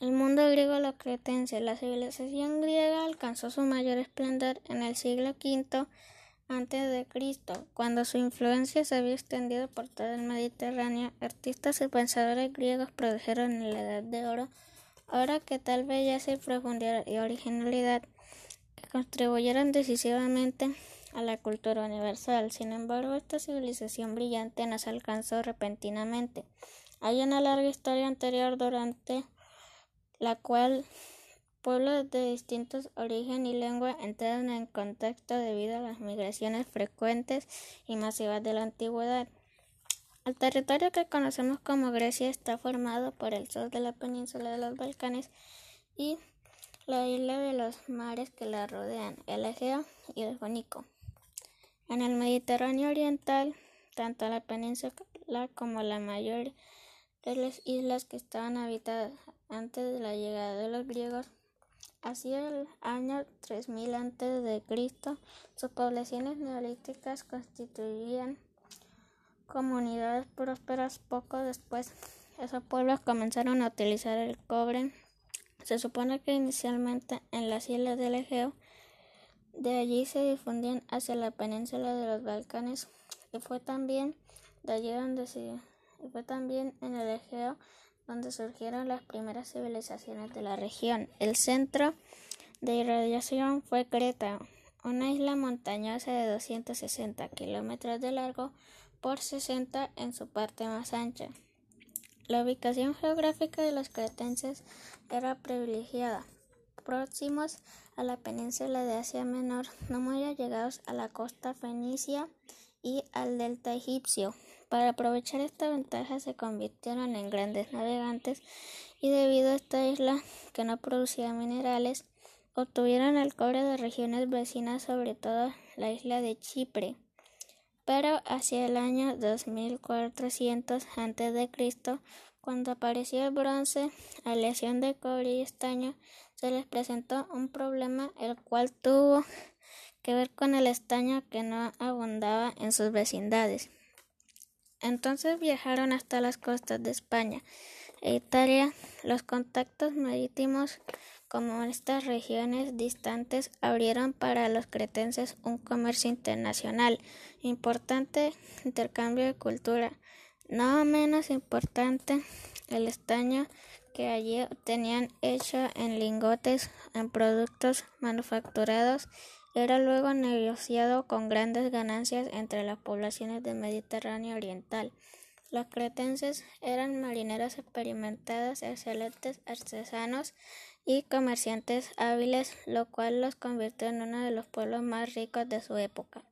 El mundo griego lo cretense. La civilización griega alcanzó su mayor esplendor en el siglo V antes de Cristo, cuando su influencia se había extendido por todo el Mediterráneo. Artistas y pensadores griegos produjeron en la Edad de Oro ahora que tal belleza y profundidad y originalidad que contribuyeron decisivamente a la cultura universal. Sin embargo, esta civilización brillante nos alcanzó repentinamente. Hay una larga historia anterior durante la cual pueblos de distintos origen y lengua entraron en contacto debido a las migraciones frecuentes y masivas de la antigüedad. El territorio que conocemos como Grecia está formado por el sur de la península de los Balcanes y la isla de los mares que la rodean, el Egeo y el Jónico. En el Mediterráneo oriental, tanto la península como la mayor de las islas que estaban habitadas antes de la llegada de los griegos. Hacia el año 3000 antes de Cristo, sus poblaciones neolíticas constituían comunidades prósperas. Poco después, esos pueblos comenzaron a utilizar el cobre. Se supone que inicialmente en las islas del Egeo, de allí se difundían hacia la península de los Balcanes y fue también de allí donde se y fue también en el Egeo donde surgieron las primeras civilizaciones de la región. El centro de irradiación fue Creta, una isla montañosa de 260 kilómetros de largo por 60 en su parte más ancha. La ubicación geográfica de los cretenses era privilegiada, próximos a la península de Asia Menor, no muy allegados a la costa fenicia y al delta egipcio. Para aprovechar esta ventaja se convirtieron en grandes navegantes y debido a esta isla que no producía minerales, obtuvieron el cobre de regiones vecinas, sobre todo la isla de Chipre. Pero hacia el año 2400 a.C., cuando apareció el bronce, aleación de cobre y estaño, se les presentó un problema el cual tuvo que ver con el estaño que no abundaba en sus vecindades. Entonces viajaron hasta las costas de España e Italia. Los contactos marítimos como estas regiones distantes abrieron para los cretenses un comercio internacional, importante intercambio de cultura, no menos importante el estaño que allí tenían hecho en lingotes, en productos manufacturados era luego negociado con grandes ganancias entre las poblaciones del Mediterráneo oriental. Los cretenses eran marineros experimentados, excelentes artesanos y comerciantes hábiles, lo cual los convirtió en uno de los pueblos más ricos de su época.